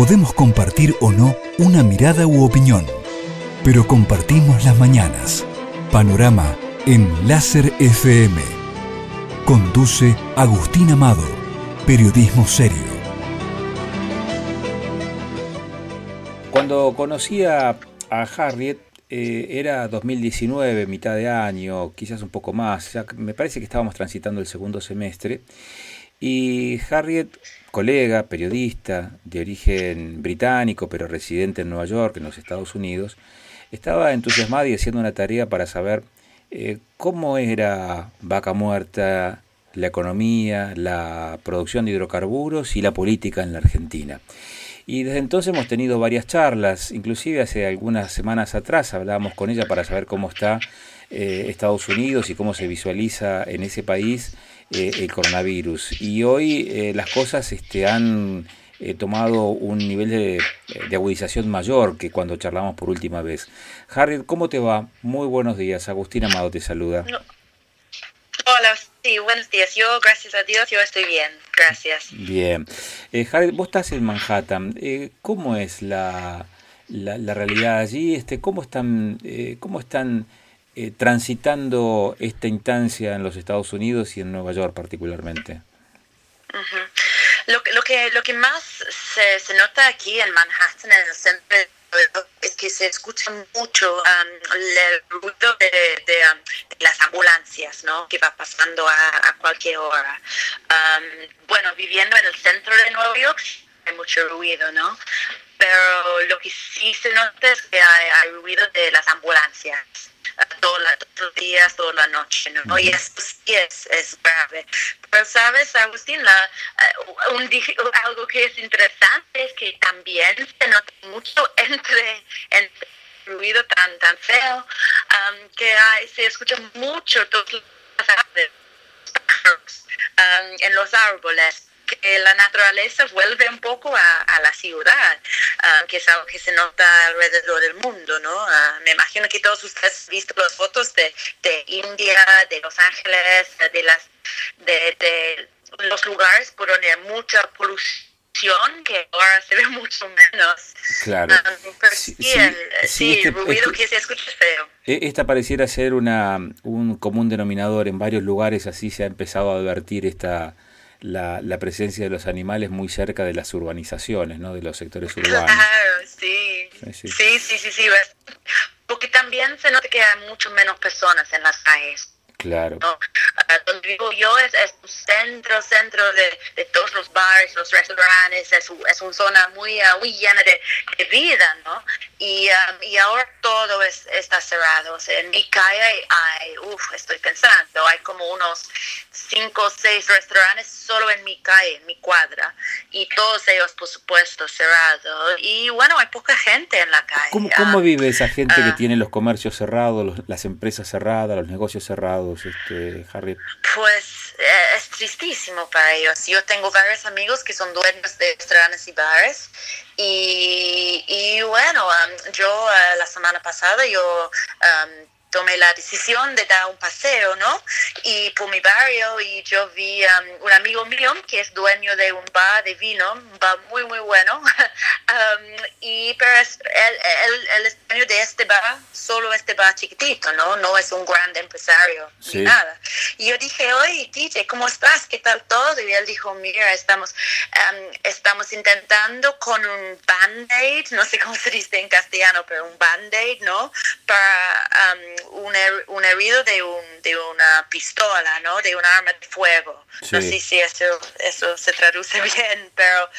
Podemos compartir o no una mirada u opinión, pero compartimos las mañanas. Panorama en Láser FM. Conduce Agustín Amado, periodismo serio. Cuando conocí a, Harriet, eh, era 2019, mitad de año, quizás un poco más. me parece que estábamos transitando el segundo semestre. Y Harriet, colega, periodista, de origen británico, pero residente en Nueva York, en los Estados Unidos, estaba entusiasmada y haciendo una tarea para saber eh, cómo era Vaca Muerta, la economía, la producción de hidrocarburos y la política en la Argentina. Y desde entonces hemos tenido varias charlas, inclusive hace algunas semanas atrás hablábamos con ella para saber cómo está eh, Estados Unidos y cómo se visualiza en ese país eh, el coronavirus. Y hoy eh, las cosas este, han tomado un nivel de, agudización mayor que cuando charlamos por última vez. Harriet, ¿cómo te va? Muy buenos días. Agustín Amado te saluda. Hola, sí, buenos días. Yo, gracias a Dios, yo estoy bien. Gracias. Bien. Eh, vos estás en Manhattan. Eh, ¿Cómo es la, la, realidad allí? Este, ¿Cómo están, eh, cómo están eh, transitando esta instancia en los Estados Unidos y en Nueva York particularmente? lo, lo, que, lo que más se, nota aquí en Manhattan, en el centro es que se escucha mucho um, el ruido de, um, de, las ambulancias, ¿no? Que va pasando a, cualquier hora. Um, bueno, viviendo en el centro de Nueva York hay mucho ruido, ¿no? Pero lo que sí se nota es que hay ruido de las ambulancias todos los días, toda la noche, ¿no? Y esto sí es, es grave. Pero, ¿sabes, Agustín? La, uh, un, algo que es interesante es que también se nota mucho entre, entre el ruido tan, tan feo um, que hay, se escucha mucho todos los um, en los árboles que la naturaleza vuelve un poco a, la ciudad, ah, que es algo que se nota alrededor del mundo, ¿no? Ah, me imagino que todos ustedes han visto las fotos de, de India, de Los Ángeles, de las de, de los lugares por donde hay mucha polución que ahora se ve mucho menos. Claro. Ah, sí, sí, el, ruido que se escucha es feo. E, esta pareciera ser una, un común denominador. En varios lugares así se ha empezado a advertir esta, la, la, presencia de los animales muy cerca de las urbanizaciones, ¿no? De los sectores urbanos. Claro, sí. Sí, sí, sí, sí, sí. Porque también se nota que hay mucho menos personas en las calles. Claro. Ah, donde vivo yo es, es, un centro, centro de, de, todos los bares, los restaurantes, es, es una zona muy, uh, muy llena de, de, vida, ¿no? Y, um, y ahora todo es, está cerrado. O sea, en mi calle hay, uff, estoy pensando, hay como unos cinco o seis restaurantes solo en mi calle, en mi cuadra, y todos ellos, por supuesto, cerrados. Y bueno, hay poca gente en la calle. ¿Cómo, cómo vive esa gente que ah. tiene los comercios cerrados, las empresas cerradas, los negocios cerrados? Este, Pues eh, es tristísimo para ellos. Yo tengo varios amigos que son dueños de restaurantes y bares y, y bueno, um, yo eh, la semana pasada yo um, tomé la decisión de dar un paseo, ¿no? Y por mi barrio y yo vi um, un amigo mío que es dueño de un bar de vino, un bar muy, muy bueno. um, y, pero es, él, él, es dueño de este bar, solo este bar chiquitito, ¿no? No es un gran empresario ni nada. Y yo dije, oye, DJ, ¿cómo estás? ¿Qué tal todo? Y él dijo, mira, estamos, um, estamos intentando con un band-aid, no sé cómo se dice en castellano, pero un band-aid, ¿no? Para um, un, un herido de, un, de una pistola, ¿no? De un arma de fuego. No sé si eso, eso se traduce bien, pero,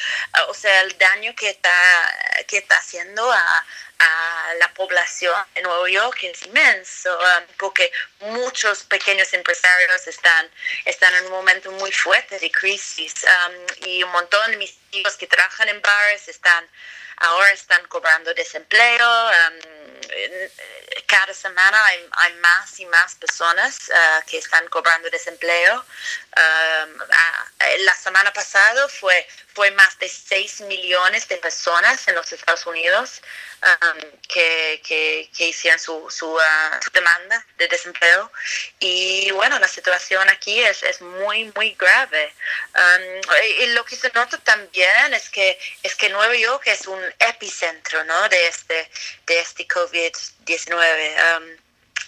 o sea, el daño que está, que está haciendo a, a la población de Nueva York es inmenso, um, porque muchos pequeños empresarios están, están en un momento muy fuerte de crisis um, y un montón de mis hijos que trabajan en bares están ahora están cobrando desempleo. cada semana hay, más y más personas uh, que están cobrando desempleo. la semana pasada fue, fue más de 6 millones de personas en los Estados Unidos um, que, que, hicieron su, su, uh, su, demanda de desempleo. Y bueno, la situación aquí es, es muy, muy grave. Um, y, lo que se nota también es que, es que Nueva York es un epicentro ¿no? de este, de este COVID-19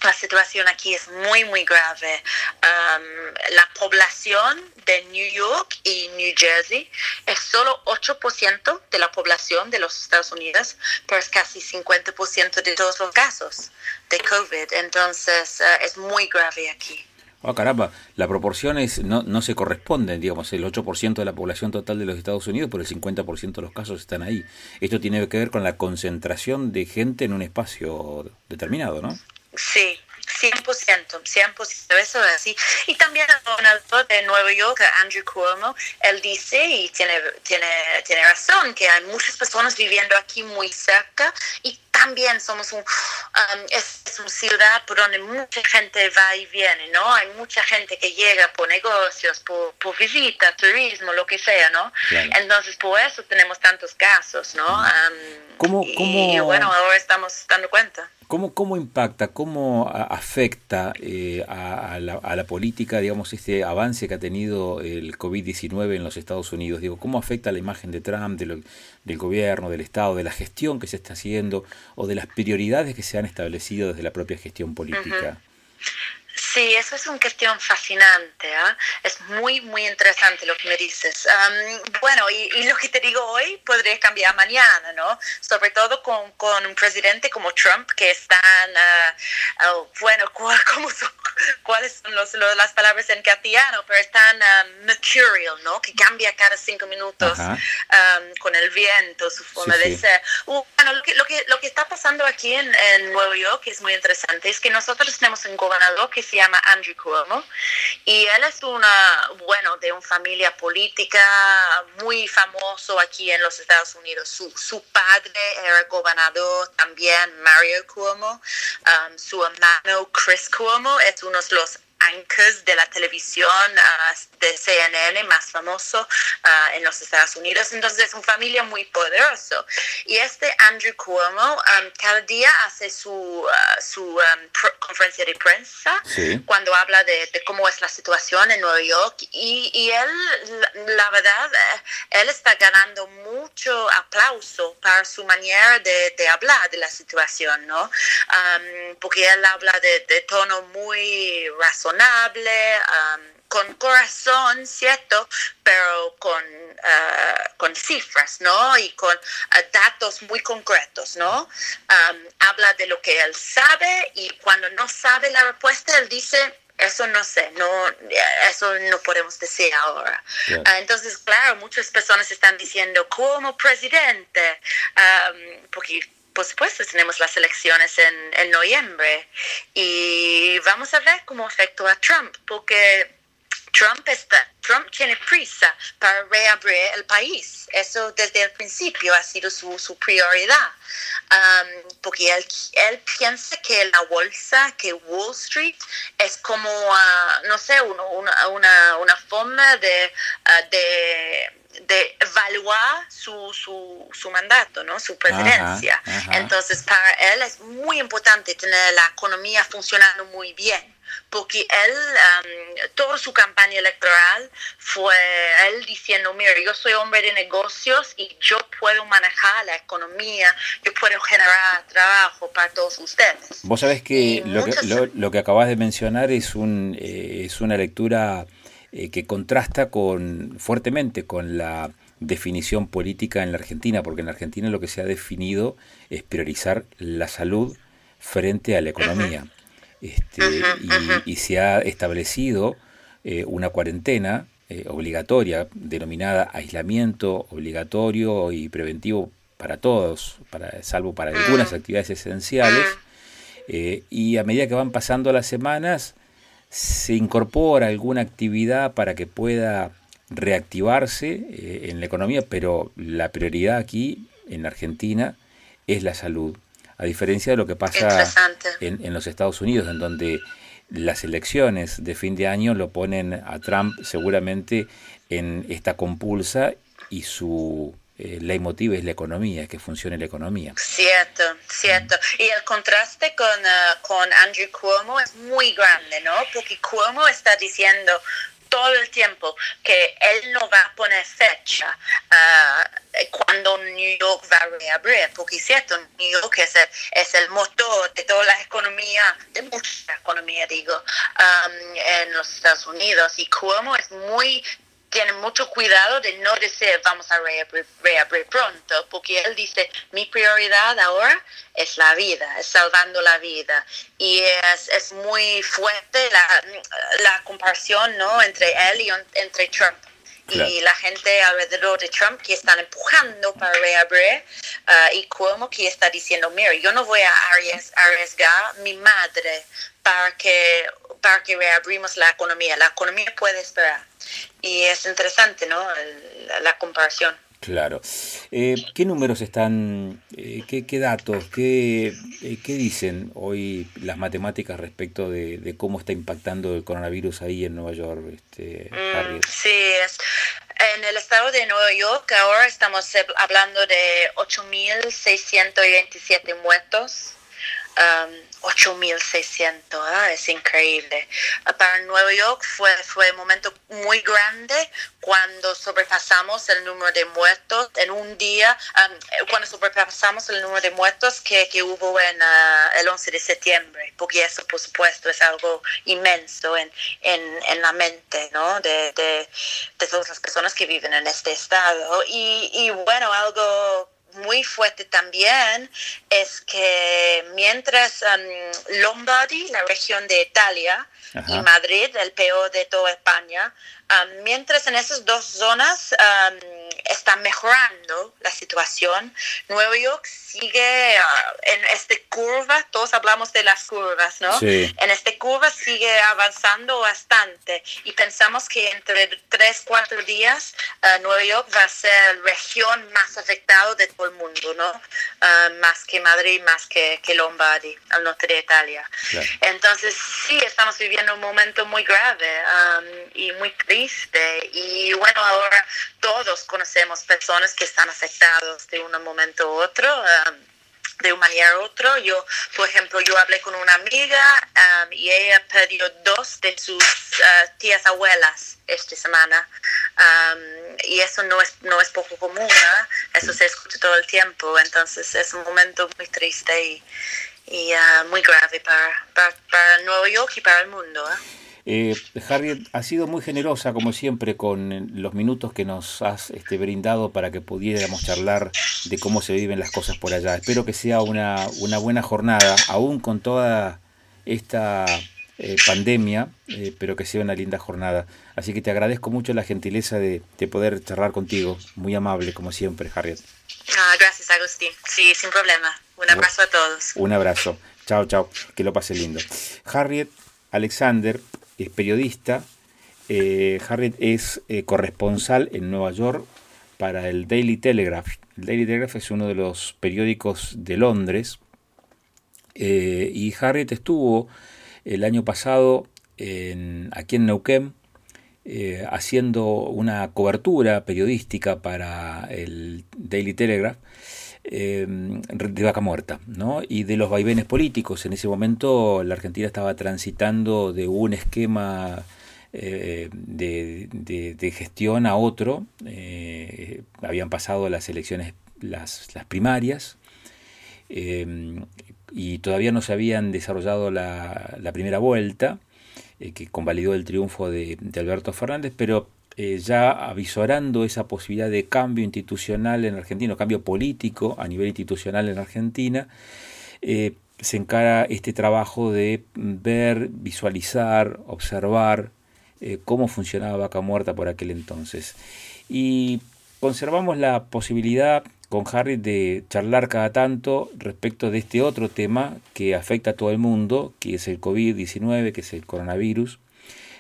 la situación aquí es muy, muy grave. Um, la población de New York y New Jersey es solo 8% de la población de los Estados Unidos, pero es casi 50% de todos los casos de COVID. Entonces, uh, es muy grave aquí. Oh, caramba, la proporción no, no se corresponde, digamos, el 8% de la población total de los Estados Unidos, pero el 50% de los casos están ahí. Esto tiene que ver con la concentración de gente en un espacio determinado, ¿no? Sí, 100%, 100%, eso es así. Y también el gobernador de Nueva York, Andrew Cuomo, él dice, y tiene, tiene, tiene razón, que hay muchas personas viviendo aquí muy cerca y también somos un, um, es, una ciudad por donde mucha gente va y viene, ¿no? Hay mucha gente que llega por negocios, por, por visita, turismo, lo que sea, ¿no? Entonces, por eso tenemos tantos casos, ¿no? Um, ¿Cómo, y, bueno, ahora estamos dando cuenta. ¿Cómo, ¿Cómo impacta, cómo afecta eh, a, la, a, la, política, digamos, este avance que ha tenido el COVID-19 en los Estados Unidos? Digo, ¿Cómo afecta la imagen de Trump, del gobierno, del Estado, de la gestión que se está haciendo o de las prioridades que se han establecido desde la propia gestión política? Sí, eso es una cuestión fascinante. ¿eh? Es muy, muy interesante lo que me dices. bueno, y, lo que te digo hoy podría cambiar mañana, ¿no? Sobre todo con, con un presidente como Trump, que están, uh, uh, bueno, ¿cómo son, ¿cuáles son los, las palabras en castellano? Pero están mercurial, ¿no? Que cambia cada cinco minutos con el viento, su forma de ser. Uh, bueno, lo que, lo, que, lo que está pasando aquí en, en Nueva York es muy interesante. Es que nosotros tenemos un gobernador que se llama Andrew Cuomo y él es una, bueno, de una familia política muy famoso aquí en los Estados Unidos. Su, su padre era gobernador también, Mario Cuomo. Um, su hermano Chris Cuomo es uno de los anchors de la televisión uh, de CNN más famoso uh, en los Estados Unidos. Entonces es una familia muy poderosa. Y este Andrew Cuomo um, cada día hace su, uh, su um, conferencia de prensa cuando habla de, cómo es la situación en Nueva York. Y, y él, la, verdad, eh, él está ganando mucho aplauso para su manera de, de hablar de la situación, ¿no? Um, porque él habla de, de tono muy razonable con corazón, ¿cierto? Pero con, uh, con cifras, ¿no? Y con uh, datos muy concretos, ¿no? habla de lo que él sabe y cuando no sabe la respuesta, él dice, eso no sé, no, eso no podemos decir ahora. Ah, entonces, claro, muchas personas están diciendo como presidente, porque por supuesto, tenemos las elecciones en, en noviembre y vamos a ver cómo afectó a Trump, porque Trump, está, Trump tiene prisa para reabrir el país. Eso desde el principio ha sido su, su prioridad. Um, porque él, él, piensa que la bolsa, que Wall Street, es como, uh, no sé, una, una, una forma de, uh, de de evaluar su, su, su, mandato, ¿no? su presidencia. Entonces, para él es muy importante tener la economía funcionando muy bien, porque él, um, toda su campaña electoral fue él diciendo, mira, yo soy hombre de negocios y yo puedo manejar la economía, yo puedo generar trabajo para todos ustedes. Vos sabés que, lo que, lo, que acabas de mencionar es, un, eh, es una lectura eh, que contrasta con, fuertemente con la definición política en la Argentina, porque en la Argentina lo que se ha definido es priorizar la salud frente a la economía. Este, y, se ha establecido eh, una cuarentena eh, obligatoria, denominada aislamiento obligatorio y preventivo para todos, para, salvo para algunas actividades esenciales. y a medida que van pasando las semanas, se incorpora alguna actividad para que pueda reactivarse eh, en la economía, pero la prioridad aquí en Argentina es la salud, a diferencia de lo que pasa en, en, los Estados Unidos, en donde las elecciones de fin de año lo ponen a Trump seguramente en esta compulsa y su eh, leitmotiv es la economía, que funcione la economía. Cierto, cierto. Y el contraste con, uh, con Andrew Cuomo es muy grande, ¿no? Porque Cuomo está diciendo todo el tiempo que él no va a poner fecha uh, cuando New York va a reabrir, porque cierto, New York es el, es el motor de toda la economía, de mucha economía, digo, um, en los Estados Unidos. Y Cuomo es muy tiene mucho cuidado de no decir vamos a reabrir, pronto, porque él dice mi prioridad ahora es la vida, es salvando la vida. Y es, es muy fuerte la, la comparación ¿no? entre él y entre Trump. Y la gente alrededor de Trump que están empujando para reabrir uh, y como que está diciendo, mira, yo no voy a arriesgar mi madre para que, para que reabrimos la economía. La economía puede esperar. Y es interesante, ¿no? la, comparación. Claro. Eh, ¿Qué números están, eh, qué, qué, datos, qué, eh, qué, dicen hoy las matemáticas respecto de, cómo está impactando el coronavirus ahí en Nueva York, este, mm, sí, es, en el estado de Nueva York ahora estamos hablando de 8.627 muertos. Um, 8.600, ¿ah? es increíble. Para Nueva York fue, fue un momento muy grande cuando sobrepasamos el número de muertos en un día, um, cuando sobrepasamos el número de muertos que, que hubo en uh, el 11 de septiembre, porque eso por supuesto es algo inmenso en, en, en la mente ¿no? de, de, de, todas las personas que viven en este estado. Y, y bueno, algo muy fuerte también es que mientras um, Lombardy, la región de Italia, y Madrid, el peor de toda España, um, mientras en esas dos zonas um, está mejorando la situación, Nueva York sigue uh, en esta curva, todos hablamos de las curvas, ¿no? En esta curva sigue avanzando bastante y pensamos que entre tres, cuatro días uh, Nueva York va a ser la región más afectada de todo el mundo, ¿no? Uh, más que Madrid, más que, que Lombardi, al norte de Italia. Entonces sí, estamos viviendo un momento muy grave um, y muy triste y bueno, ahora todos conocemos personas que están afectados de un momento u otro. Um, de una manera u otra. Yo, por ejemplo, yo hablé con una amiga um, y ella perdió dos de sus uh, tías abuelas esta semana. Um, y eso no es, no es poco común, eso se escucha todo el tiempo. Entonces es un momento muy triste y, y uh, muy grave para, para, para, Nueva York y para el mundo. ¿eh? Eh, Harriet, ha sido muy generosa, como siempre, con los minutos que nos has este, brindado para que pudiéramos charlar de cómo se viven las cosas por allá. Espero que sea una, una buena jornada, aún con toda esta eh, pandemia, eh, pero que sea una linda jornada. Así que te agradezco mucho la gentileza de, poder charlar contigo. Muy amable, como siempre, Harriet. Ah, gracias, Agustín. Sí, sin problema. Un abrazo a todos. Un abrazo. Chao, chao. Que lo pase lindo. Harriet Alexander es periodista. Eh, Harriet es eh, corresponsal en Nueva York para el Daily Telegraph. El Daily Telegraph es uno de los periódicos de Londres. Eh, y Harriet estuvo el año pasado aquí en Neuquén haciendo una cobertura periodística para el Daily Telegraph eh, de vaca muerta, ¿no? y de los vaivenes políticos. En ese momento la Argentina estaba transitando de un esquema eh, de, gestión a otro. Eh, habían pasado las elecciones, las, primarias, y todavía no se habían desarrollado la, primera vuelta, que convalidó el triunfo de, de Alberto Fernández, pero eh, ya avisorando esa posibilidad de cambio institucional en Argentina, cambio político a nivel institucional en Argentina, eh, se encara este trabajo de ver, visualizar, observar eh, cómo funcionaba Vaca Muerta por aquel entonces. Y conservamos la posibilidad con Harry de charlar cada tanto respecto de este otro tema que afecta a todo el mundo, que es el COVID-19, que es el coronavirus,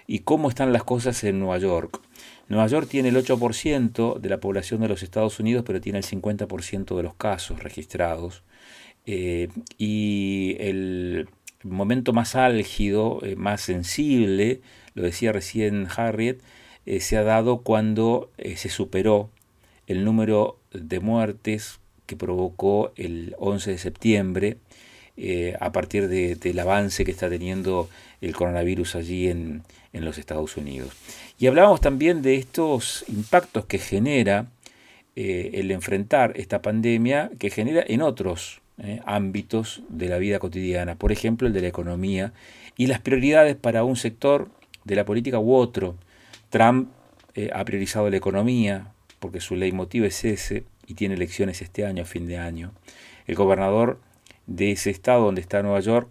y cómo están las cosas en Nueva York. Nueva York tiene el 8% de la población de los Estados Unidos, pero tiene el 50% de los casos registrados. Eh, y el momento más álgido, eh, más sensible, lo decía recién Harriet, eh, se ha dado cuando se superó el número de muertes que provocó el 11 de septiembre eh, a partir del avance que está teniendo el coronavirus allí en, los Estados Unidos. Y hablábamos también de estos impactos que genera eh, el enfrentar esta pandemia, que genera en otros eh, ámbitos de la vida cotidiana, por ejemplo el de la economía y las prioridades para un sector de la política u otro. Trump ha priorizado la economía porque su leitmotiv es ese y tiene elecciones este año, a fin de año. El gobernador de ese estado donde está Nueva York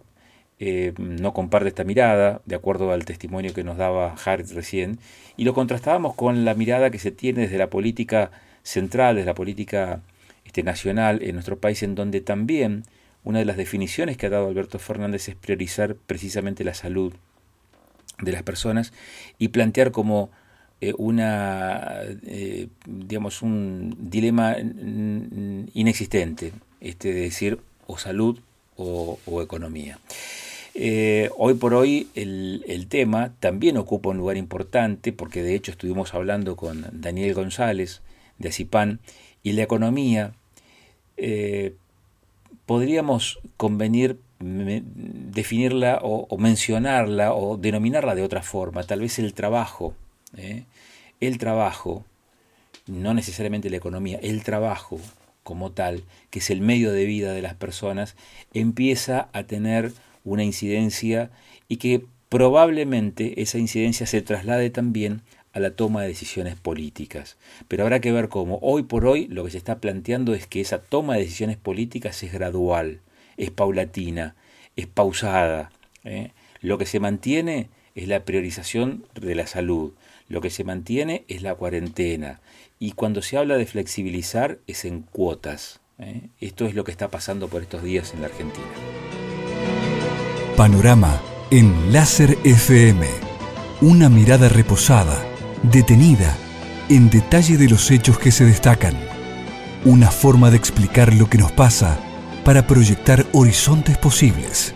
eh, no comparte esta mirada, de acuerdo al testimonio que nos daba Harris recién, y lo contrastábamos con la mirada que se tiene desde la política central, desde la política este, nacional en nuestro país, en donde también una de las definiciones que ha dado Alberto Fernández es priorizar precisamente la salud de las personas y plantear como eh, una, eh, digamos, un dilema inexistente, este, de decir, o salud o, economía. Eh, hoy por hoy el, tema también ocupa un lugar importante porque de hecho estuvimos hablando con Daniel González de Acipan y la economía eh, podríamos convenir definirla o, mencionarla o denominarla de otra forma, tal vez el trabajo, ¿eh? el trabajo, no necesariamente la economía, el trabajo como tal, que es el medio de vida de las personas, empieza a tener una incidencia y que probablemente esa incidencia se traslade también a la toma de decisiones políticas. Pero habrá que ver cómo. Hoy por hoy lo que se está planteando es que esa toma de decisiones políticas es gradual, es paulatina, es pausada. ¿eh? Lo que se mantiene es la priorización de la salud. Lo que se mantiene es la cuarentena. Y cuando se habla de flexibilizar es en cuotas. ¿eh? Esto es lo que está pasando por estos días en la Argentina. Panorama en Láser FM. Una mirada reposada, detenida, en detalle de los hechos que se destacan. Una forma de explicar lo que nos pasa para proyectar horizontes posibles